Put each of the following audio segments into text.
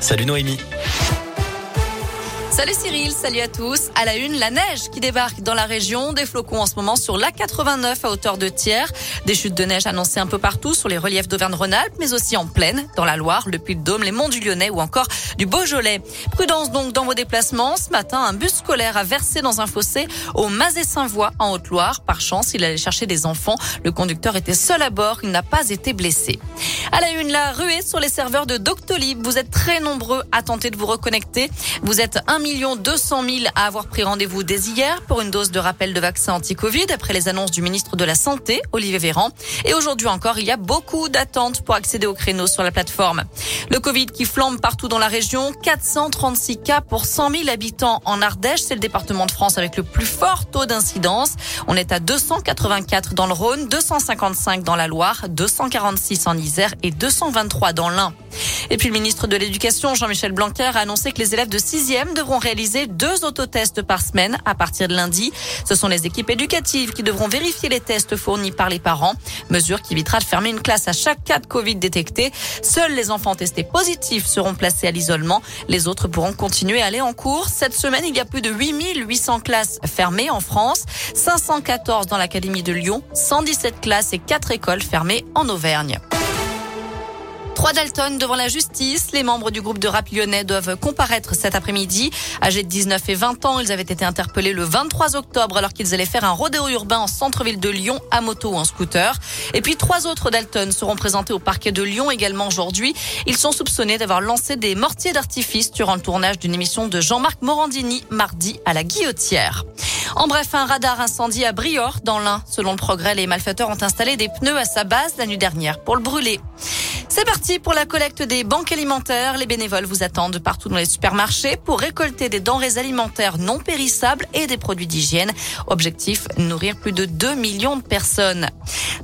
Salut Noémie. Salut Cyril, salut à tous. À la une, la neige qui débarque dans la région, des flocons en ce moment sur l'A89 à hauteur de Thiers, des chutes de neige annoncées un peu partout sur les reliefs d'Auvergne-Rhône-Alpes, mais aussi en plaine, dans la Loire, le Puy-de-Dôme, les monts du Lyonnais ou encore du Beaujolais. Prudence donc dans vos déplacements. Ce matin, un bus scolaire a versé dans un fossé au Mazet-Saint-Voix en Haute-Loire. Par chance, il allait chercher des enfants. Le conducteur était seul à bord, il n'a pas été blessé. À la une, la ruée sur les serveurs de Doctolib. Vous êtes très nombreux à tenter de vous reconnecter. Vous êtes 1 200 000 à avoir pris rendez-vous dès hier pour une dose de rappel de vaccin anti-Covid après les annonces du ministre de la Santé, Olivier Véran. Et aujourd'hui encore, il y a beaucoup d'attentes pour accéder aux créneaux sur la plateforme. Le Covid qui flambe partout dans la région. 436 cas pour 100 000 habitants en Ardèche. C'est le département de France avec le plus fort taux d'incidence. On est à 284 dans le Rhône, 255 dans la Loire, 246 en Isère et 223 dans l'Ain. Et puis le ministre de l'Éducation, Jean-Michel Blanquer, a annoncé que les élèves de 6e devront réaliser deux autotests par semaine à partir de lundi. Ce sont les équipes éducatives qui devront vérifier les tests fournis par les parents. Mesure qui évitera de fermer une classe à chaque cas de Covid détecté. Seuls les enfants testés positifs seront placés à l'isolement. Les autres pourront continuer à aller en cours. Cette semaine, il y a plus de 8800 classes fermées en France, 514 dans l'Académie de Lyon, 117 classes et 4 écoles fermées en Auvergne. Trois Dalton devant la justice. Les membres du groupe de rap lyonnais doivent comparaître cet après-midi. Âgés de 19 et 20 ans, ils avaient été interpellés le 23 octobre alors qu'ils allaient faire un rodéo urbain en centre-ville de Lyon à moto ou en scooter. Et puis trois autres Dalton seront présentés au parquet de Lyon également aujourd'hui. Ils sont soupçonnés d'avoir lancé des mortiers d'artifice durant le tournage d'une émission de Jean-Marc Morandini mardi à la Guillotière. En bref, un radar incendie à Briord dans l'Ain. Selon le progrès, les malfaiteurs ont installé des pneus à sa base la nuit dernière pour le brûler. C'est parti pour la collecte des banques alimentaires. Les bénévoles vous attendent partout dans les supermarchés pour récolter des denrées alimentaires non périssables et des produits d'hygiène. Objectif, nourrir plus de 2 millions de personnes.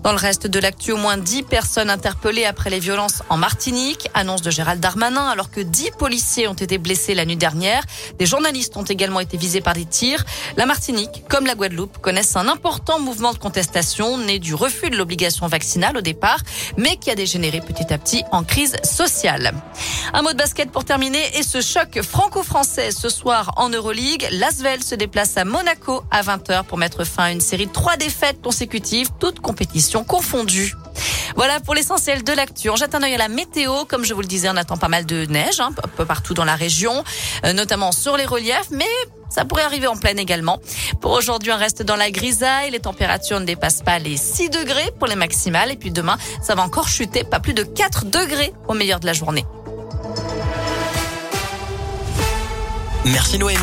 Dans le reste de l'actu, au moins 10 personnes interpellées après les violences en Martinique. Annonce de Gérald Darmanin alors que 10 policiers ont été blessés la nuit dernière. Des journalistes ont également été visés par des tirs. La Martinique, comme la Guadeloupe, connaissent un important mouvement de contestation né du refus de l'obligation vaccinale au départ, mais qui a dégénéré petit à petit en crise sociale. Un mot de basket pour terminer et ce choc franco-français ce soir en Euroleague. L'Asvel se déplace à Monaco à 20h pour mettre fin à une série de trois défaites consécutives, toutes compétitions confondues. Voilà pour l'essentiel de l'actu. On jette un œil à la météo. Comme je vous le disais, on attend pas mal de neige hein, un peu partout dans la région, euh, notamment sur les reliefs, mais ça pourrait arriver en pleine également. Pour aujourd'hui, on reste dans la grisaille. Les températures ne dépassent pas les 6 degrés pour les maximales. Et puis demain, ça va encore chuter, pas plus de 4 degrés au meilleur de la journée. Merci Noémie.